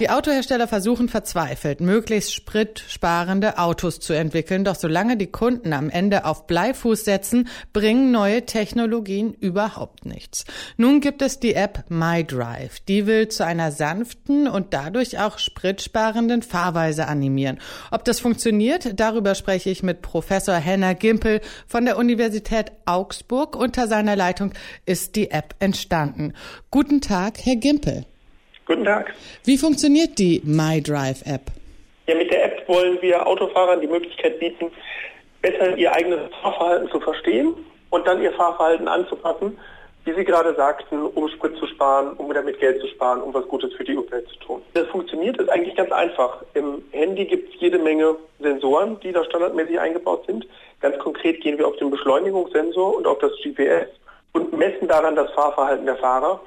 Die Autohersteller versuchen verzweifelt, möglichst spritsparende Autos zu entwickeln. Doch solange die Kunden am Ende auf Bleifuß setzen, bringen neue Technologien überhaupt nichts. Nun gibt es die App MyDrive. Die will zu einer sanften und dadurch auch spritsparenden Fahrweise animieren. Ob das funktioniert, darüber spreche ich mit Professor Henner Gimpel von der Universität Augsburg. Unter seiner Leitung ist die App entstanden. Guten Tag, Herr Gimpel. Guten Tag. Wie funktioniert die MyDrive-App? Ja, mit der App wollen wir Autofahrern die Möglichkeit bieten, besser ihr eigenes Fahrverhalten zu verstehen und dann ihr Fahrverhalten anzupassen, wie Sie gerade sagten, um Sprit zu sparen, um damit Geld zu sparen, um was Gutes für die Umwelt zu tun. Das funktioniert ist eigentlich ganz einfach. Im Handy gibt es jede Menge Sensoren, die da standardmäßig eingebaut sind. Ganz konkret gehen wir auf den Beschleunigungssensor und auf das GPS und messen daran das Fahrverhalten der Fahrer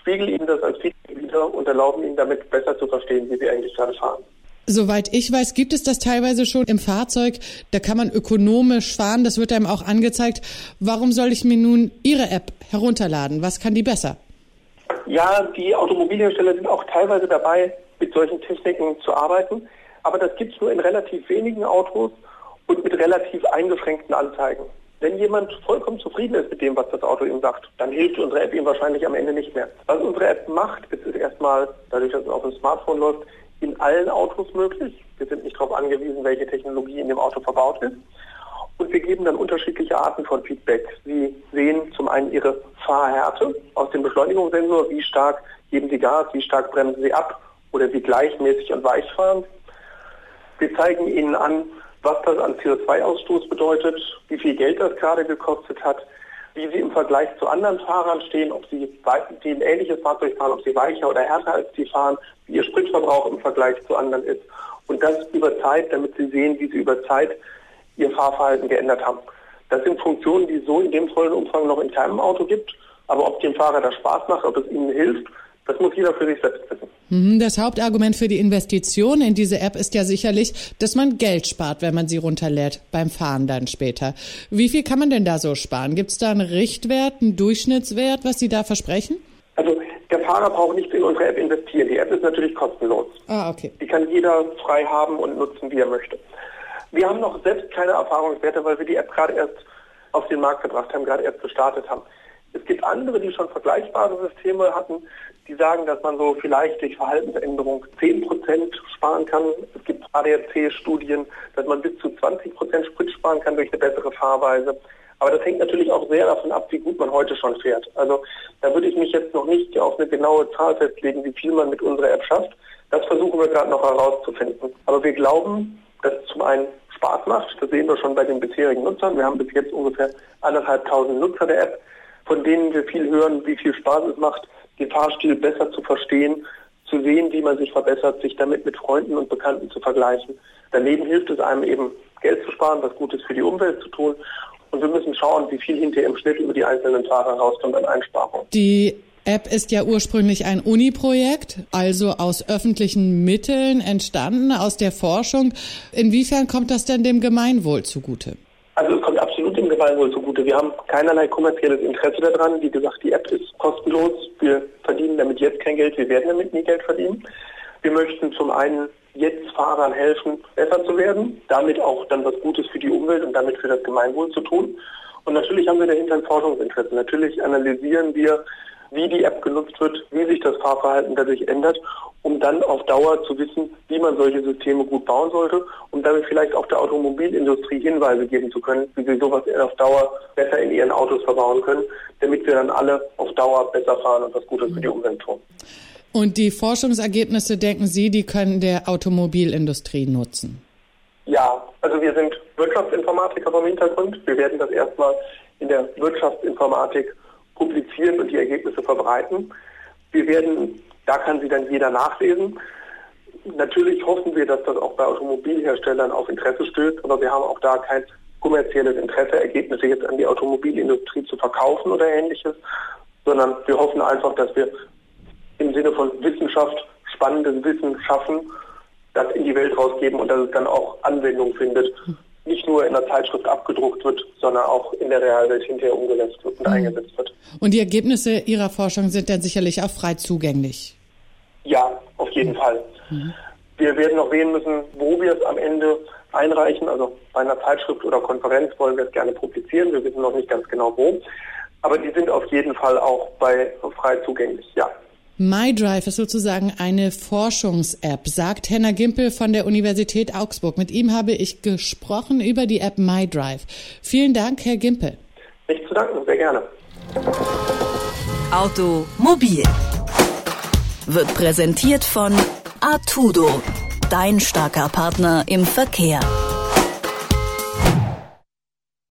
spiegeln Ihnen das als Feedback wieder und erlauben Ihnen damit besser zu verstehen, wie Sie eigentlich gerade fahren. Soweit ich weiß, gibt es das teilweise schon im Fahrzeug. Da kann man ökonomisch fahren. Das wird einem auch angezeigt. Warum soll ich mir nun Ihre App herunterladen? Was kann die besser? Ja, die Automobilhersteller sind auch teilweise dabei, mit solchen Techniken zu arbeiten. Aber das gibt es nur in relativ wenigen Autos und mit relativ eingeschränkten Anzeigen. Wenn jemand vollkommen zufrieden ist mit dem, was das Auto ihm sagt, dann hilft unsere App ihm wahrscheinlich am Ende nicht mehr. Was unsere App macht, ist es erstmal, dadurch, dass es auf dem Smartphone läuft, in allen Autos möglich. Wir sind nicht darauf angewiesen, welche Technologie in dem Auto verbaut ist. Und wir geben dann unterschiedliche Arten von Feedback. Sie sehen zum einen Ihre Fahrhärte aus dem Beschleunigungssensor, wie stark geben Sie Gas, wie stark bremsen Sie ab oder wie gleichmäßig und weich fahren. Wir zeigen Ihnen an, was das an CO2-Ausstoß bedeutet, wie viel Geld das gerade gekostet hat, wie sie im Vergleich zu anderen Fahrern stehen, ob sie, die ein ähnliches Fahrzeug fahren, ob sie weicher oder härter als die fahren, wie ihr Spritverbrauch im Vergleich zu anderen ist. Und das über Zeit, damit sie sehen, wie sie über Zeit ihr Fahrverhalten geändert haben. Das sind Funktionen, die es so in dem vollen Umfang noch in keinem Auto gibt. Aber ob dem Fahrer das Spaß macht, ob es ihnen hilft, das muss jeder für sich selbst wissen. Mhm, das Hauptargument für die Investition in diese App ist ja sicherlich, dass man Geld spart, wenn man sie runterlädt, beim Fahren dann später. Wie viel kann man denn da so sparen? Gibt es da einen Richtwert, einen Durchschnittswert, was Sie da versprechen? Also der Fahrer braucht nicht in unsere App investieren. Die App ist natürlich kostenlos. Ah, okay. Die kann jeder frei haben und nutzen, wie er möchte. Wir haben noch selbst keine Erfahrungswerte, weil wir die App gerade erst auf den Markt gebracht haben, gerade erst gestartet haben. Es gibt andere, die schon vergleichbare Systeme hatten, die sagen, dass man so vielleicht durch Verhaltensänderung 10% sparen kann. Es gibt ADAC-Studien, dass man bis zu 20% Sprit sparen kann durch eine bessere Fahrweise. Aber das hängt natürlich auch sehr davon ab, wie gut man heute schon fährt. Also da würde ich mich jetzt noch nicht auf eine genaue Zahl festlegen, wie viel man mit unserer App schafft. Das versuchen wir gerade noch herauszufinden. Aber wir glauben, dass es zum einen Spaß macht. Das sehen wir schon bei den bisherigen Nutzern. Wir haben bis jetzt ungefähr anderthalbtausend Nutzer der App von denen wir viel hören, wie viel Spaß es macht, den Fahrstil besser zu verstehen, zu sehen, wie man sich verbessert, sich damit mit Freunden und Bekannten zu vergleichen. Daneben hilft es einem eben, Geld zu sparen, was Gutes für die Umwelt zu tun. Und wir müssen schauen, wie viel hinterher im Schnitt über die einzelnen Fahrer rauskommt an Einsparungen. Die App ist ja ursprünglich ein Uni-Projekt, also aus öffentlichen Mitteln entstanden, aus der Forschung. Inwiefern kommt das denn dem Gemeinwohl zugute? Also es kommt absolut dem Gemeinwohl zugute. Wir haben keinerlei kommerzielles Interesse daran. Wie gesagt, die App ist kostenlos. Wir verdienen damit jetzt kein Geld. Wir werden damit nie Geld verdienen. Wir möchten zum einen jetzt Fahrern helfen, besser zu werden, damit auch dann was Gutes für die Umwelt und damit für das Gemeinwohl zu tun. Und natürlich haben wir dahinter ein Forschungsinteresse. Natürlich analysieren wir, wie die App genutzt wird, wie sich das Fahrverhalten dadurch ändert um dann auf Dauer zu wissen, wie man solche Systeme gut bauen sollte, um damit vielleicht auch der Automobilindustrie Hinweise geben zu können, wie sie sowas auf Dauer besser in ihren Autos verbauen können, damit wir dann alle auf Dauer besser fahren und was Gutes für die Umwelt tun. Und die Forschungsergebnisse, denken Sie, die können der Automobilindustrie nutzen? Ja, also wir sind Wirtschaftsinformatiker vom Hintergrund. Wir werden das erstmal in der Wirtschaftsinformatik publizieren und die Ergebnisse verbreiten. Wir werden da kann sie dann jeder nachlesen. Natürlich hoffen wir, dass das auch bei Automobilherstellern auf Interesse stößt, aber wir haben auch da kein kommerzielles Interesse, Ergebnisse jetzt an die Automobilindustrie zu verkaufen oder ähnliches, sondern wir hoffen einfach, dass wir im Sinne von Wissenschaft spannendes Wissen schaffen, das in die Welt rausgeben und dass es dann auch Anwendung findet, nicht nur in der Zeitschrift abgedruckt wird, sondern auch in der Realwelt hinterher umgesetzt wird und mhm. eingesetzt wird. Und die Ergebnisse Ihrer Forschung sind dann sicherlich auch frei zugänglich? Ja, auf jeden mhm. Fall. Wir werden noch sehen müssen, wo wir es am Ende einreichen. Also bei einer Zeitschrift oder Konferenz wollen wir es gerne publizieren. Wir wissen noch nicht ganz genau wo. Aber die sind auf jeden Fall auch bei frei zugänglich, ja. MyDrive ist sozusagen eine Forschungs-App, sagt Henner Gimpel von der Universität Augsburg. Mit ihm habe ich gesprochen über die App MyDrive. Vielen Dank, Herr Gimpel. Nicht zu danken, sehr gerne. Automobil wird präsentiert von Artudo, dein starker Partner im Verkehr.